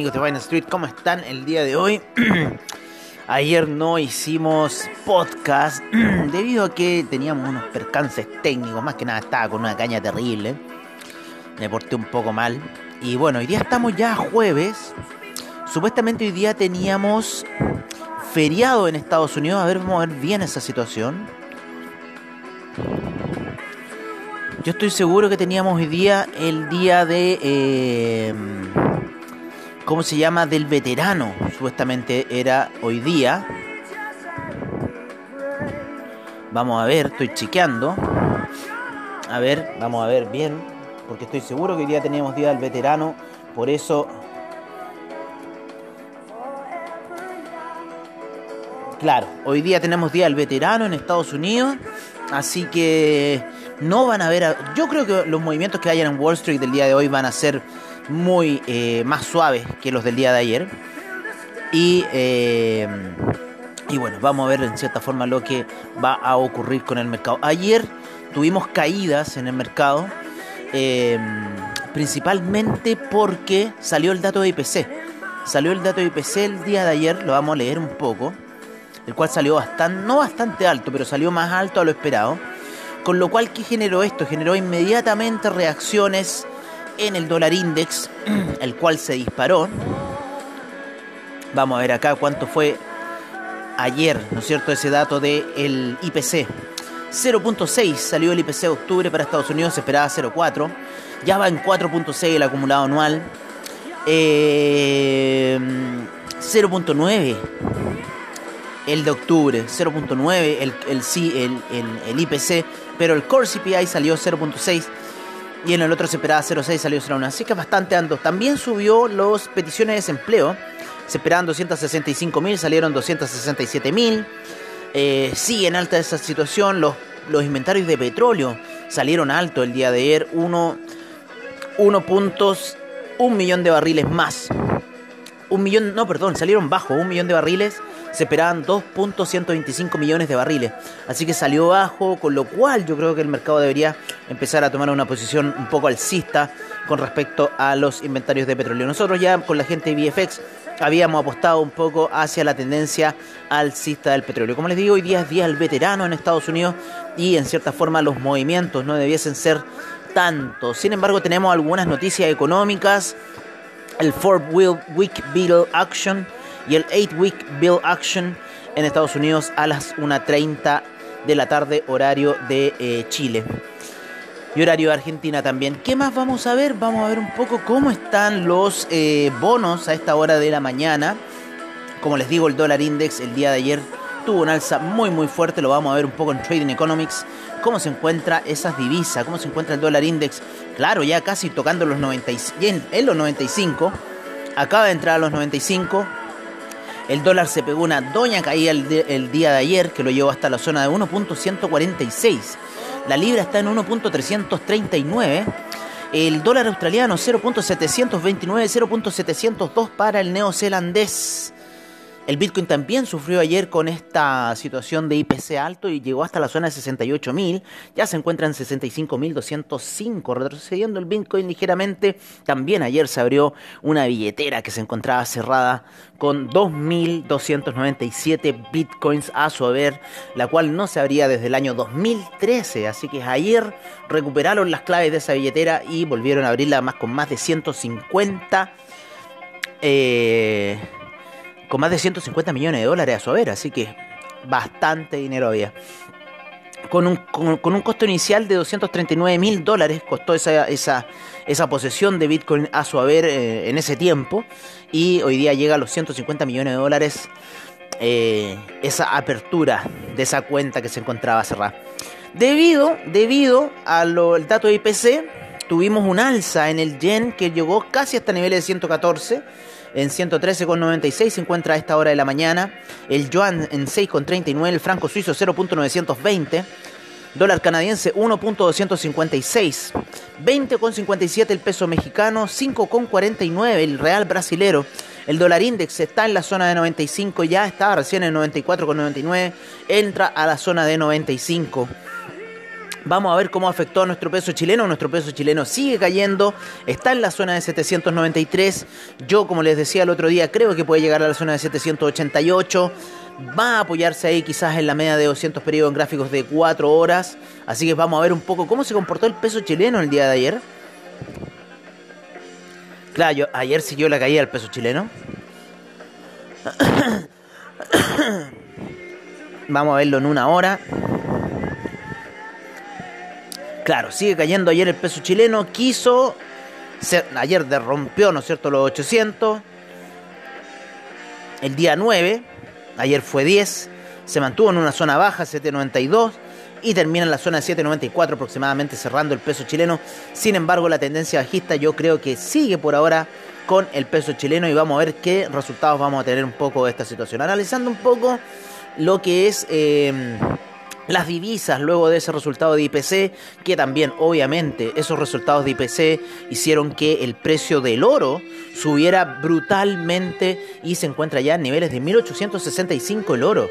Amigos de Vine Street, ¿cómo están el día de hoy? Ayer no hicimos podcast debido a que teníamos unos percances técnicos, más que nada estaba con una caña terrible. Me porté un poco mal. Y bueno, hoy día estamos ya jueves. Supuestamente hoy día teníamos feriado en Estados Unidos. A ver, vamos a ver bien esa situación. Yo estoy seguro que teníamos hoy día el día de... Eh, ¿Cómo se llama? Del veterano. Supuestamente era hoy día. Vamos a ver, estoy chequeando. A ver, vamos a ver bien. Porque estoy seguro que hoy día teníamos día del veterano. Por eso... Claro, hoy día tenemos día del veterano en Estados Unidos. Así que no van a ver... Yo creo que los movimientos que hayan en Wall Street del día de hoy van a ser muy eh, más suaves que los del día de ayer. Y, eh, y bueno, vamos a ver en cierta forma lo que va a ocurrir con el mercado. Ayer tuvimos caídas en el mercado, eh, principalmente porque salió el dato de IPC. Salió el dato de IPC el día de ayer, lo vamos a leer un poco, el cual salió bastante, no bastante alto, pero salió más alto a lo esperado. Con lo cual, ¿qué generó esto? Generó inmediatamente reacciones en el dólar index, el cual se disparó. Vamos a ver acá cuánto fue ayer, ¿no es cierto? Ese dato del IPC. 0.6 salió el IPC de octubre para Estados Unidos, se esperaba 0.4. Ya va en 4.6 el acumulado anual. 0.9 el de octubre, 0.9 el, el, el, el, IPC, pero el Core CPI salió 0.6 y en el otro se esperaba 0.6, salió 0.1. Así que bastante ando. También subió las peticiones de desempleo. Se esperaban 265.000, salieron 267.000. Eh, sí, en alta esa situación. Los, los inventarios de petróleo salieron alto el día de ayer. 1, 1 puntos, un millón de barriles más. Un millón, no, perdón, salieron bajo, un millón de barriles se esperaban 2.125 millones de barriles. Así que salió bajo, con lo cual yo creo que el mercado debería empezar a tomar una posición un poco alcista con respecto a los inventarios de petróleo. Nosotros ya con la gente de VFX habíamos apostado un poco hacia la tendencia alcista del petróleo. Como les digo, hoy día es día del veterano en Estados Unidos y en cierta forma los movimientos no debiesen ser tantos. Sin embargo, tenemos algunas noticias económicas. El Ford Week Beetle Action y el 8 Week Bill Action en Estados Unidos a las 1.30 de la tarde, horario de eh, Chile. Y horario de Argentina también. ¿Qué más vamos a ver? Vamos a ver un poco cómo están los eh, bonos a esta hora de la mañana. Como les digo, el dólar index el día de ayer tuvo un alza muy muy fuerte. Lo vamos a ver un poco en Trading Economics. Cómo se encuentra esas divisas, cómo se encuentra el dólar index. Claro, ya casi tocando los 95, en los 95. Acaba de entrar a los 95 el dólar se pegó una doña caída el, día de ayer que lo llevó hasta la zona de 1.146. La libra está en 1.339. El dólar australiano 0.729, 0.702 para el neozelandés. El Bitcoin también sufrió ayer con esta situación de IPC alto y llegó hasta la zona de 68.000. Ya se encuentra en 65.205, retrocediendo el Bitcoin ligeramente. También ayer se abrió una billetera que se encontraba cerrada con 2.297 Bitcoins a su haber, la cual no se abría desde el año 2013. Así que ayer recuperaron las claves de esa billetera y volvieron a abrirla más con más de 150. Eh, con más de 150 millones de dólares a su haber, así que bastante dinero había. Con un, con, un costo inicial de 239 mil dólares costó esa, esa, esa, posesión de Bitcoin a su haber eh, en ese tiempo y hoy día llega a los 150 millones de dólares eh, esa apertura de esa cuenta que se encontraba cerrada. Debido, debido al dato de IPC, tuvimos un alza en el yen que llegó casi hasta niveles de 114 en 113,96 se encuentra a esta hora de la mañana. El yuan en 6,39, el franco suizo 0.920. Dólar canadiense 1.256, 20.57 el peso mexicano, 5.49 el real brasilero. El dólar index está en la zona de 95, ya estaba recién en 94,99, entra a la zona de 95. Vamos a ver cómo afectó a nuestro peso chileno. Nuestro peso chileno sigue cayendo, está en la zona de 793. Yo, como les decía el otro día, creo que puede llegar a la zona de 788. Va a apoyarse ahí quizás en la media de 200 periodos en gráficos de 4 horas. Así que vamos a ver un poco cómo se comportó el peso chileno el día de ayer. Claro, ayer siguió la caída del peso chileno. Vamos a verlo en una hora. Claro, sigue cayendo ayer el peso chileno. Quiso. ayer derrompió, ¿no es cierto?, los 800. El día 9. Ayer fue 10. Se mantuvo en una zona baja, 792 y termina en la zona de 7.94 aproximadamente cerrando el peso chileno. Sin embargo, la tendencia bajista yo creo que sigue por ahora con el peso chileno y vamos a ver qué resultados vamos a tener un poco de esta situación. Analizando un poco lo que es... Eh, las divisas luego de ese resultado de IPC, que también obviamente esos resultados de IPC hicieron que el precio del oro subiera brutalmente y se encuentra ya en niveles de 1865 el oro.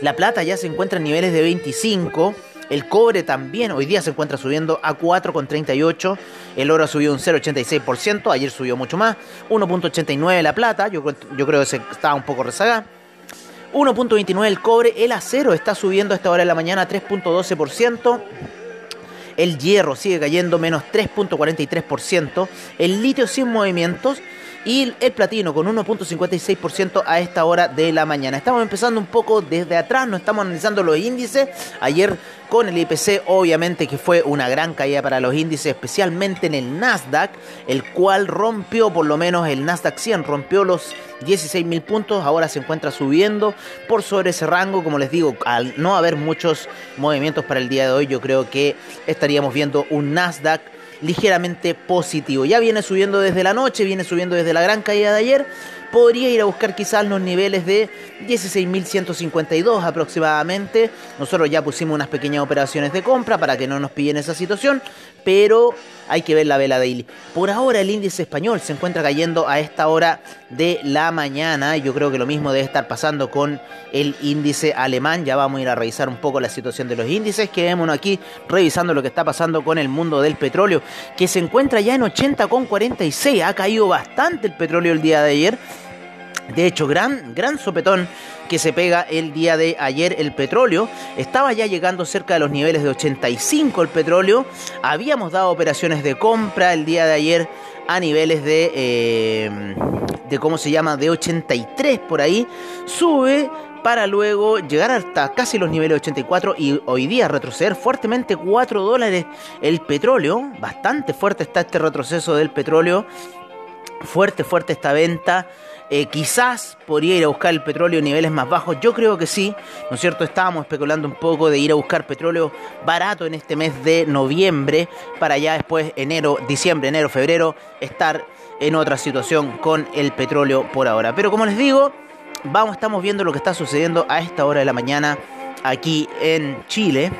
La plata ya se encuentra en niveles de 25. El cobre también hoy día se encuentra subiendo a 4,38. El oro ha subido un 0,86%. Ayer subió mucho más. 1,89 la plata. Yo, yo creo que se estaba un poco rezagada. 1.29 el cobre, el acero está subiendo a esta hora de la mañana 3.12%. El hierro sigue cayendo menos 3.43%. El litio sin movimientos y el platino con 1.56% a esta hora de la mañana. Estamos empezando un poco desde atrás, no estamos analizando los índices. Ayer con el IPC obviamente que fue una gran caída para los índices, especialmente en el Nasdaq, el cual rompió por lo menos el Nasdaq 100, rompió los 16.000 puntos, ahora se encuentra subiendo por sobre ese rango, como les digo, al no haber muchos movimientos para el día de hoy, yo creo que estaríamos viendo un Nasdaq ligeramente positivo. Ya viene subiendo desde la noche, viene subiendo desde la gran caída de ayer. Podría ir a buscar quizás los niveles de 16.152 aproximadamente. Nosotros ya pusimos unas pequeñas operaciones de compra para que no nos pillen esa situación, pero hay que ver la vela daily. Por ahora el índice español se encuentra cayendo a esta hora de la mañana. Yo creo que lo mismo debe estar pasando con el índice alemán. Ya vamos a ir a revisar un poco la situación de los índices. Quedémonos aquí revisando lo que está pasando con el mundo del petróleo, que se encuentra ya en 80,46. Ha caído bastante el petróleo el día de ayer. De hecho, gran, gran sopetón que se pega el día de ayer el petróleo. Estaba ya llegando cerca de los niveles de 85 el petróleo. Habíamos dado operaciones de compra el día de ayer a niveles de, eh, de ¿cómo se llama? De 83 por ahí. Sube para luego llegar hasta casi los niveles de 84 y hoy día retroceder fuertemente 4 dólares el petróleo. Bastante fuerte está este retroceso del petróleo. Fuerte, fuerte esta venta. Eh, quizás podría ir a buscar el petróleo a niveles más bajos. Yo creo que sí, ¿no es cierto? Estábamos especulando un poco de ir a buscar petróleo barato en este mes de noviembre para ya después enero, diciembre, enero, febrero estar en otra situación con el petróleo por ahora. Pero como les digo, vamos, estamos viendo lo que está sucediendo a esta hora de la mañana aquí en Chile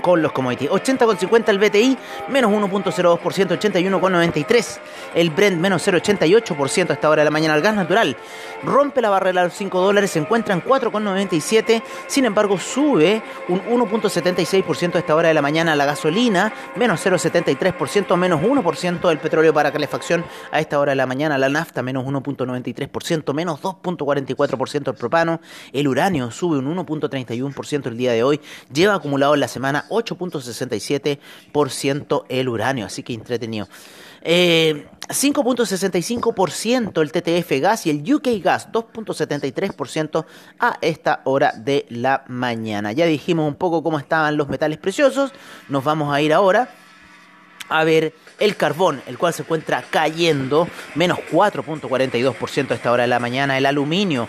con los commodities. 80,50 el BTI, menos 1.02%, 81,93. El Brent, menos 0,88% a esta hora de la mañana. El gas natural rompe la barrera de los 5 dólares, se encuentra en 4,97. Sin embargo, sube un 1.76% a esta hora de la mañana. La gasolina, menos 0,73%, menos 1% el petróleo para calefacción a esta hora de la mañana. La nafta, menos 1.93%, menos 2.44% el propano. El uranio sube un 1.31% el día de hoy. Lleva acumulado en la semana 8.67% el uranio, así que entretenido. 5.65% eh, el TTF gas y el UK gas 2.73% a esta hora de la mañana. Ya dijimos un poco cómo estaban los metales preciosos, nos vamos a ir ahora a ver el carbón, el cual se encuentra cayendo, menos 4.42% a esta hora de la mañana, el aluminio,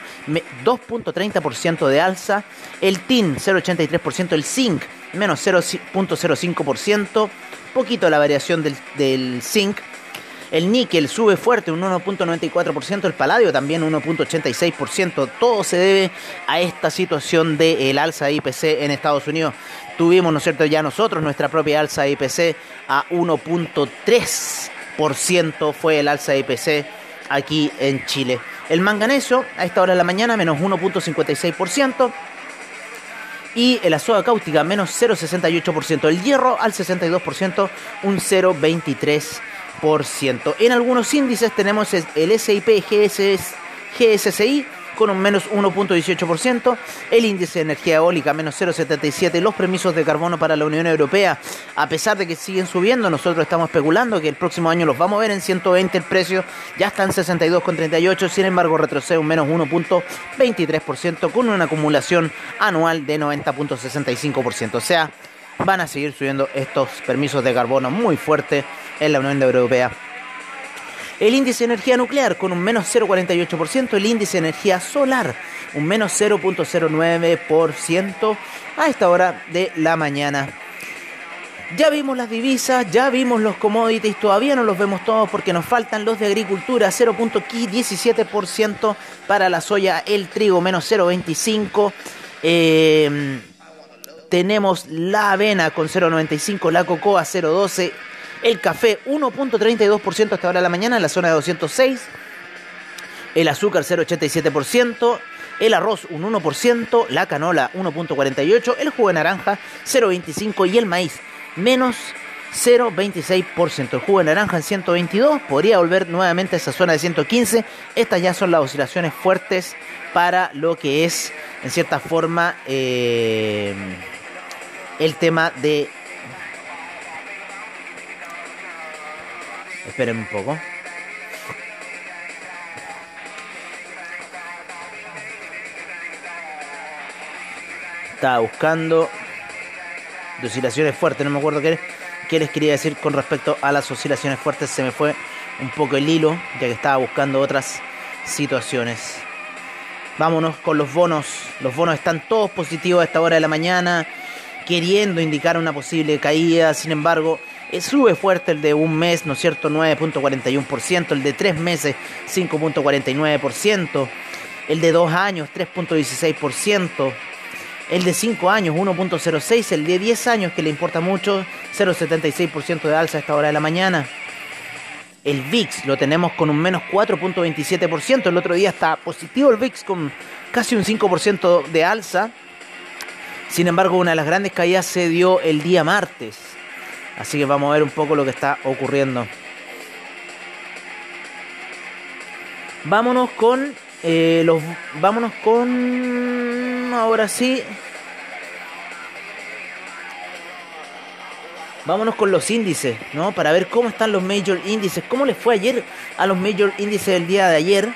2.30% de alza, el tin, 0.83%, el zinc, menos 0.05%, poquito la variación del, del zinc, el níquel sube fuerte, un 1.94%. El paladio también 1.86%. Todo se debe a esta situación del alza de IPC en Estados Unidos. Tuvimos, ¿no es cierto?, ya nosotros nuestra propia alza de IPC a 1.3% fue el alza de IPC aquí en Chile. El manganeso a esta hora de la mañana menos 1.56%. y la soda cáustica menos 0,68%. El hierro al 62%, un 0,23%. En algunos índices tenemos el SIP GSCI con un menos 1.18%, el índice de energía eólica menos 0.77%, los permisos de carbono para la Unión Europea, a pesar de que siguen subiendo, nosotros estamos especulando que el próximo año los vamos a ver en 120 el precio, ya está en 62.38, sin embargo retrocede un menos 1.23% con una acumulación anual de 90.65%, o sea, van a seguir subiendo estos permisos de carbono muy fuerte en la Unión Europea. El índice de energía nuclear con un menos 0,48%. El índice de energía solar un menos 0,09% a esta hora de la mañana. Ya vimos las divisas, ya vimos los commodities, todavía no los vemos todos porque nos faltan los de agricultura, 0.17% para la soya, el trigo menos 0.25%. Eh, tenemos la avena con 0.95, la cocoa 0.12, el café 1.32% hasta ahora de la mañana en la zona de 206. El azúcar 0.87%. El arroz un 1%. La canola 1.48%. El jugo de naranja 0.25%. Y el maíz menos 0.26%. El jugo de naranja en 122 podría volver nuevamente a esa zona de 115. Estas ya son las oscilaciones fuertes para lo que es, en cierta forma, eh, el tema de Esperen un poco. Estaba buscando de oscilaciones fuertes, no me acuerdo qué, qué les quería decir con respecto a las oscilaciones fuertes. Se me fue un poco el hilo, ya que estaba buscando otras situaciones. Vámonos con los bonos. Los bonos están todos positivos a esta hora de la mañana, queriendo indicar una posible caída. Sin embargo, sube fuerte el de un mes, ¿no es cierto? 9.41%, el de tres meses 5.49%, el de dos años 3.16%, el de cinco años 1.06%, el de 10 años que le importa mucho 0.76% de alza a esta hora de la mañana. El VIX lo tenemos con un menos 4.27%, el otro día está positivo el VIX con casi un 5% de alza. Sin embargo, una de las grandes caídas se dio el día martes Así que vamos a ver un poco lo que está ocurriendo. Vámonos con eh, los. Vámonos con. Ahora sí. Vámonos con los índices, ¿no? Para ver cómo están los major índices. ¿Cómo les fue ayer a los major índices del día de ayer?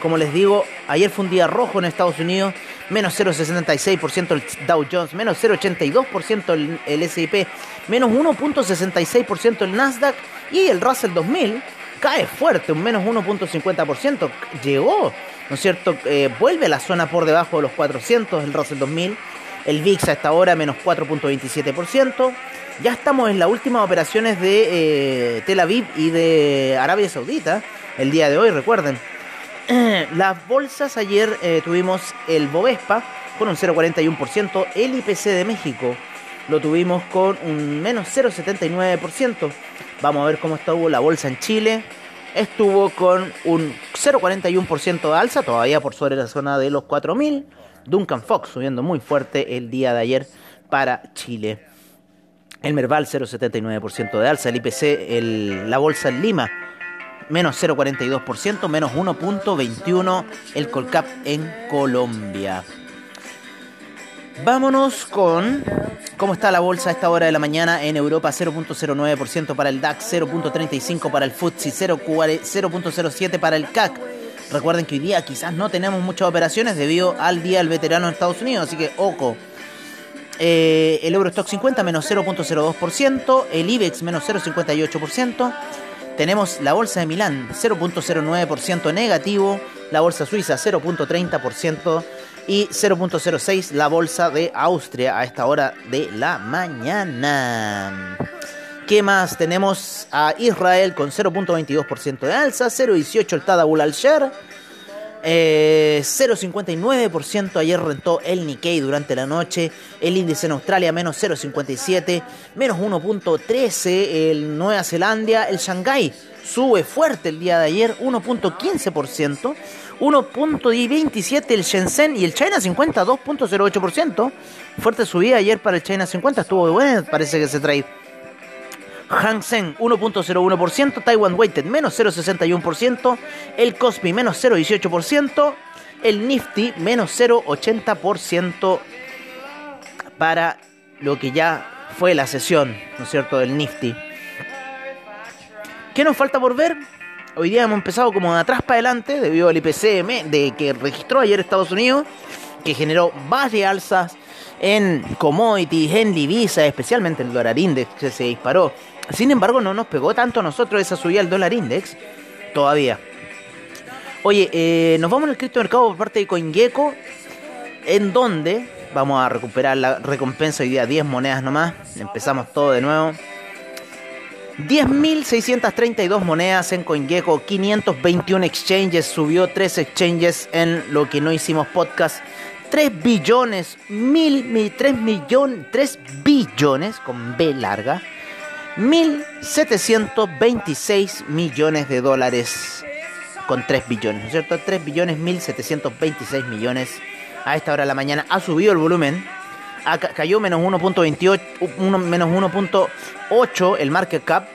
Como les digo, ayer fue un día rojo en Estados Unidos menos 0,66% el Dow Jones, menos 0,82% el, el S&P, menos 1,66% el Nasdaq y el Russell 2000 cae fuerte, un menos 1.50%, llegó, ¿no es cierto? Eh, vuelve a la zona por debajo de los 400, el Russell 2000, el VIX a esta hora menos 4.27%, ya estamos en las últimas operaciones de eh, Tel Aviv y de Arabia Saudita, el día de hoy, recuerden, las bolsas ayer eh, tuvimos el Bovespa con un 0,41%, el IPC de México lo tuvimos con un menos 0,79%. Vamos a ver cómo estuvo la bolsa en Chile. Estuvo con un 0,41% de alza, todavía por sobre la zona de los 4.000. Duncan Fox subiendo muy fuerte el día de ayer para Chile. El Merval 0,79% de alza, el IPC, el, la bolsa en Lima menos 0,42%, menos 1.21 el Colcap en Colombia. Vámonos con cómo está la bolsa a esta hora de la mañana en Europa, 0.09% para el DAX, 0.35 para el FTSE, 0.07 para el CAC. Recuerden que hoy día quizás no tenemos muchas operaciones debido al Día del Veterano en Estados Unidos, así que ojo. Eh, el Eurostock 50 menos 0.02%, el IBEX menos 0.58%, tenemos la bolsa de Milán 0.09% negativo, la bolsa suiza 0.30% y 0.06 la bolsa de Austria a esta hora de la mañana. ¿Qué más? Tenemos a Israel con 0.22% de alza, 0.18 el Tadabul al-Sher, 0,59% ayer rentó el Nikkei durante la noche, el índice en Australia menos 0,57, menos 1,13 el Nueva Zelanda, el Shanghai sube fuerte el día de ayer, 1.15%, 1.27 el Shenzhen y el China 50 2.08%. Fuerte subida ayer para el China 50, estuvo bueno, parece que se trae. Hang Seng 1.01%, Taiwan Weighted menos 0.61%, el Cospi menos 0.18%, el Nifty menos 0.80% para lo que ya fue la sesión, ¿no es cierto?, del Nifty. ¿Qué nos falta por ver? Hoy día hemos empezado como de atrás para adelante debido al IPCM de que registró ayer Estados Unidos, que generó varias alzas en commodities, en divisas, especialmente el dólar index que se disparó. Sin embargo, no nos pegó tanto a nosotros esa subida del dólar index todavía. Oye, eh, nos vamos al criptomercado por parte de CoinGecko, en donde vamos a recuperar la recompensa hoy día 10 monedas nomás. Empezamos todo de nuevo. 10.632 monedas en CoinGecko, 521 exchanges, subió 3 exchanges en lo que no hicimos podcast. 3 billones, mil, 3 millones, 3 billones con B larga, 1.726 millones de dólares con 3 billones, ¿no es cierto? 3 billones 1.726 millones a esta hora de la mañana. Ha subido el volumen, cayó menos 1.28, menos 1.8 el market cap.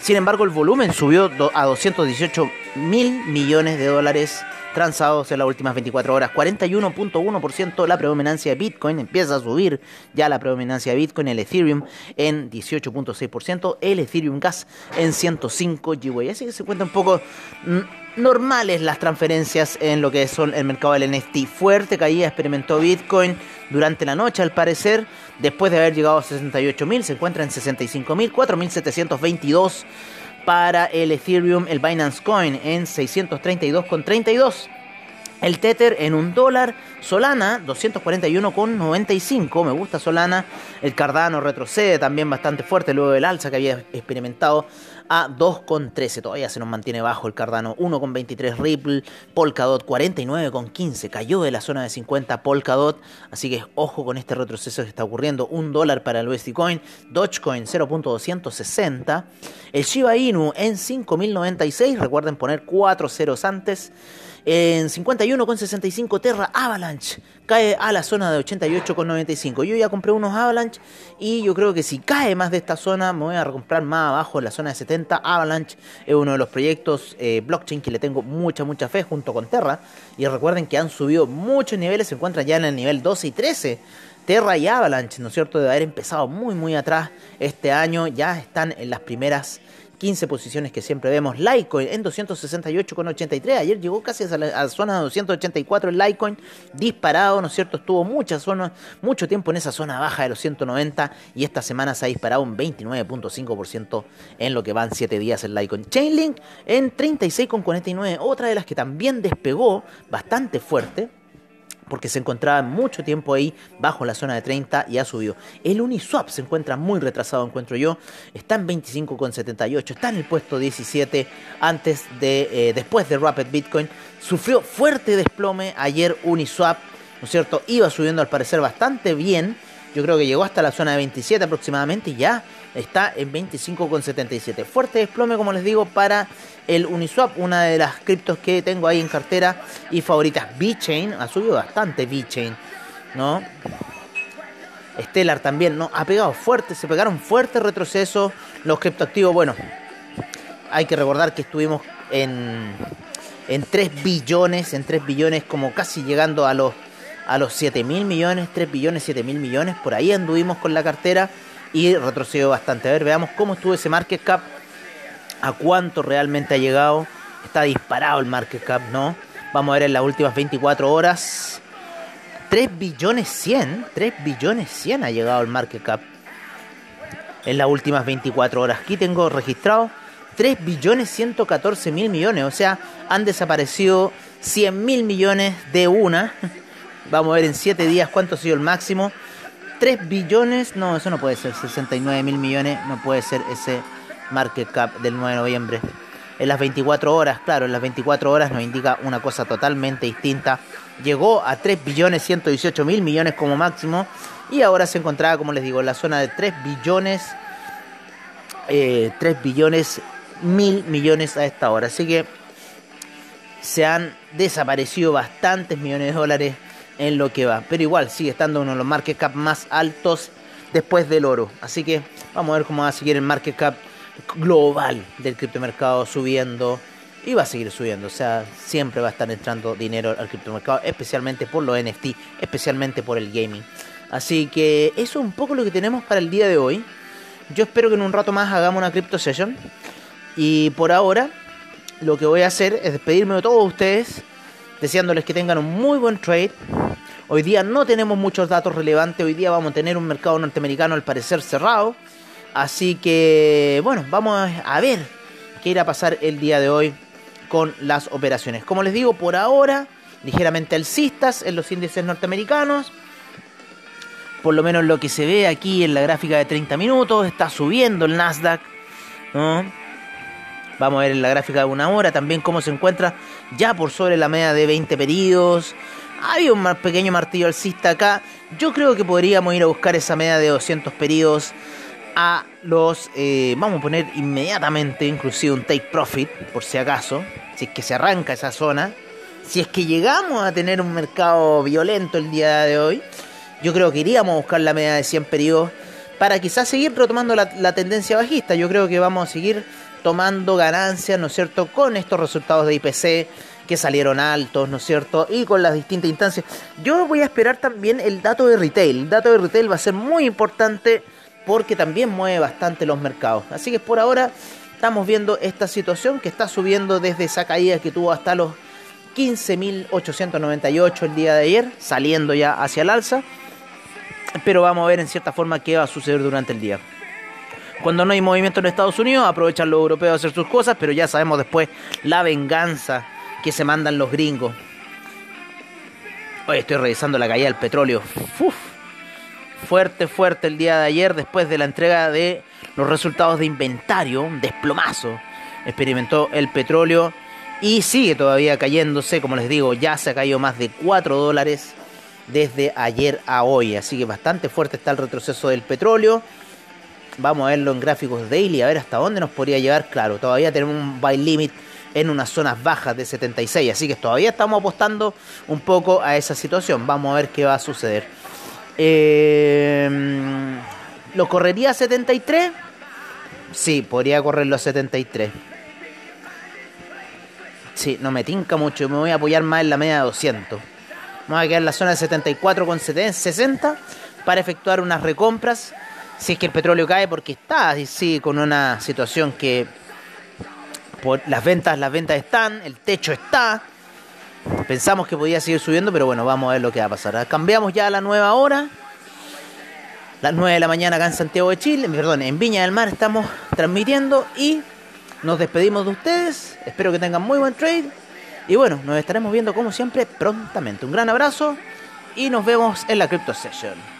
Sin embargo, el volumen subió a 218 mil millones de dólares transados en las últimas 24 horas. 41.1% la predominancia de Bitcoin empieza a subir ya la predominancia de Bitcoin, el Ethereum en 18.6%, el Ethereum Gas en 105 GWay. Así que se cuenta un poco mm, normales las transferencias en lo que son el mercado del NFT. Fuerte caída experimentó Bitcoin durante la noche al parecer. Después de haber llegado a 68.000 se encuentra en 65.000, 4.722 para el Ethereum, el Binance Coin en 632,32. El Tether en un dólar. Solana 241,95. Me gusta Solana. El Cardano retrocede también bastante fuerte luego del alza que había experimentado a 2,13. Todavía se nos mantiene bajo el Cardano. 1,23 Ripple. Polkadot 49,15. Cayó de la zona de 50 Polkadot. Así que ojo con este retroceso que está ocurriendo. Un dólar para el USD Coin. Dogecoin 0.260. El Shiba Inu en 5.096. Recuerden poner 4 ceros antes. En 51,65 Terra Avalanche cae a la zona de 88,95. Yo ya compré unos Avalanche y yo creo que si cae más de esta zona me voy a comprar más abajo en la zona de 70. Avalanche es uno de los proyectos eh, blockchain que le tengo mucha, mucha fe junto con Terra. Y recuerden que han subido muchos niveles, se encuentran ya en el nivel 12 y 13. Terra y Avalanche, ¿no es cierto? De haber empezado muy, muy atrás este año, ya están en las primeras 15 posiciones que siempre vemos. Litecoin en 268,83. Ayer llegó casi a la, zona de 284 el Litecoin. Disparado, ¿no es cierto? Estuvo mucha zona, mucho tiempo en esa zona baja de los 190. Y esta semana se ha disparado un 29.5% en lo que van 7 días el Litecoin. Chainlink en 36,49. Otra de las que también despegó bastante fuerte porque se encontraba mucho tiempo ahí bajo la zona de 30 y ha subido. El Uniswap se encuentra muy retrasado, encuentro yo. Está en 25,78, está en el puesto 17 antes de, eh, después de Rapid Bitcoin. Sufrió fuerte desplome ayer Uniswap, ¿no es cierto? Iba subiendo al parecer bastante bien. Yo creo que llegó hasta la zona de 27 aproximadamente y ya está en 25,77. Fuerte desplome, como les digo, para el Uniswap, una de las criptos que tengo ahí en cartera y favoritas. chain ha subido bastante chain ¿no? Stellar también, ¿no? Ha pegado fuerte, se pegaron fuertes retrocesos los criptoactivos. Bueno, hay que recordar que estuvimos en, en 3 billones, en 3 billones, como casi llegando a los, a los 7 mil millones, 3 billones, 7 mil millones. Por ahí anduvimos con la cartera y retrocedió bastante. A ver, veamos cómo estuvo ese market cap, a cuánto realmente ha llegado. Está disparado el market cap, ¿no? Vamos a ver en las últimas 24 horas. 3 billones 100, 3 billones 100 ha llegado el market cap en las últimas 24 horas. Aquí tengo registrado 3 billones 114 mil millones, o sea, han desaparecido 100 mil millones de una. Vamos a ver en 7 días cuánto ha sido el máximo. 3 billones, no, eso no puede ser, 69 mil millones, no puede ser ese market cap del 9 de noviembre. en las 24 horas. Claro, en las 24 horas nos indica una cosa totalmente distinta. Llegó a 3 billones 118 mil millones como máximo y ahora se encontraba, como les digo, en la zona de 3 billones, 3 eh, billones mil millones a esta hora. Así que se han desaparecido bastantes millones de dólares en lo que va. Pero igual sigue estando uno de los market cap más altos después del oro. Así que vamos a ver cómo va a seguir el market cap global del criptomercado subiendo y va a seguir subiendo. O sea, siempre va a estar entrando dinero al criptomercado, especialmente por los NFT, especialmente por el gaming. Así que eso es un poco lo que tenemos para el día de hoy. Yo espero que en un rato más hagamos una crypto session. Y por ahora, lo que voy a hacer es despedirme de todos ustedes, deseándoles que tengan un muy buen trade. Hoy día no tenemos muchos datos relevantes, hoy día vamos a tener un mercado norteamericano al parecer cerrado. Así que, bueno, vamos a ver qué irá a pasar el día de hoy con las operaciones. Como les digo, por ahora, ligeramente alcistas en los índices norteamericanos. Por lo menos lo que se ve aquí en la gráfica de 30 minutos, está subiendo el Nasdaq. Vamos a ver en la gráfica de una hora también cómo se encuentra ya por sobre la media de 20 periodos. Hay un pequeño martillo alcista acá. Yo creo que podríamos ir a buscar esa media de 200 periodos a los... Eh, vamos a poner inmediatamente inclusive un take profit, por si acaso, si es que se arranca esa zona. Si es que llegamos a tener un mercado violento el día de hoy, yo creo que iríamos a buscar la media de 100 periodos para quizás seguir retomando la, la tendencia bajista. Yo creo que vamos a seguir tomando ganancias, ¿no es cierto?, con estos resultados de IPC que salieron altos, ¿no es cierto? Y con las distintas instancias. Yo voy a esperar también el dato de retail. El dato de retail va a ser muy importante porque también mueve bastante los mercados. Así que por ahora estamos viendo esta situación que está subiendo desde esa caída que tuvo hasta los 15.898 el día de ayer, saliendo ya hacia el alza. Pero vamos a ver en cierta forma qué va a suceder durante el día. Cuando no hay movimiento en Estados Unidos, aprovechan los europeos a hacer sus cosas, pero ya sabemos después la venganza que se mandan los gringos. Hoy estoy revisando la caída del petróleo. Fuerte, fuerte el día de ayer después de la entrega de los resultados de inventario. Un desplomazo experimentó el petróleo y sigue todavía cayéndose. Como les digo, ya se ha caído más de 4 dólares desde ayer a hoy. Así que bastante fuerte está el retroceso del petróleo. Vamos a verlo en gráficos daily, a ver hasta dónde nos podría llevar. Claro, todavía tenemos un buy limit en unas zonas bajas de 76. Así que todavía estamos apostando un poco a esa situación. Vamos a ver qué va a suceder. Eh, ¿Lo correría a 73? Sí, podría correrlo a 73. Sí, no me tinca mucho. Me voy a apoyar más en la media de 200. Vamos a quedar en la zona de 74 con 60 para efectuar unas recompras. Si es que el petróleo cae porque está sí, con una situación que las ventas, las ventas están, el techo está. Pensamos que podía seguir subiendo, pero bueno, vamos a ver lo que va a pasar. Cambiamos ya a la nueva hora. Las 9 de la mañana acá en Santiago de Chile, perdón, en Viña del Mar estamos transmitiendo y nos despedimos de ustedes. Espero que tengan muy buen trade. Y bueno, nos estaremos viendo como siempre prontamente. Un gran abrazo y nos vemos en la Crypto Session.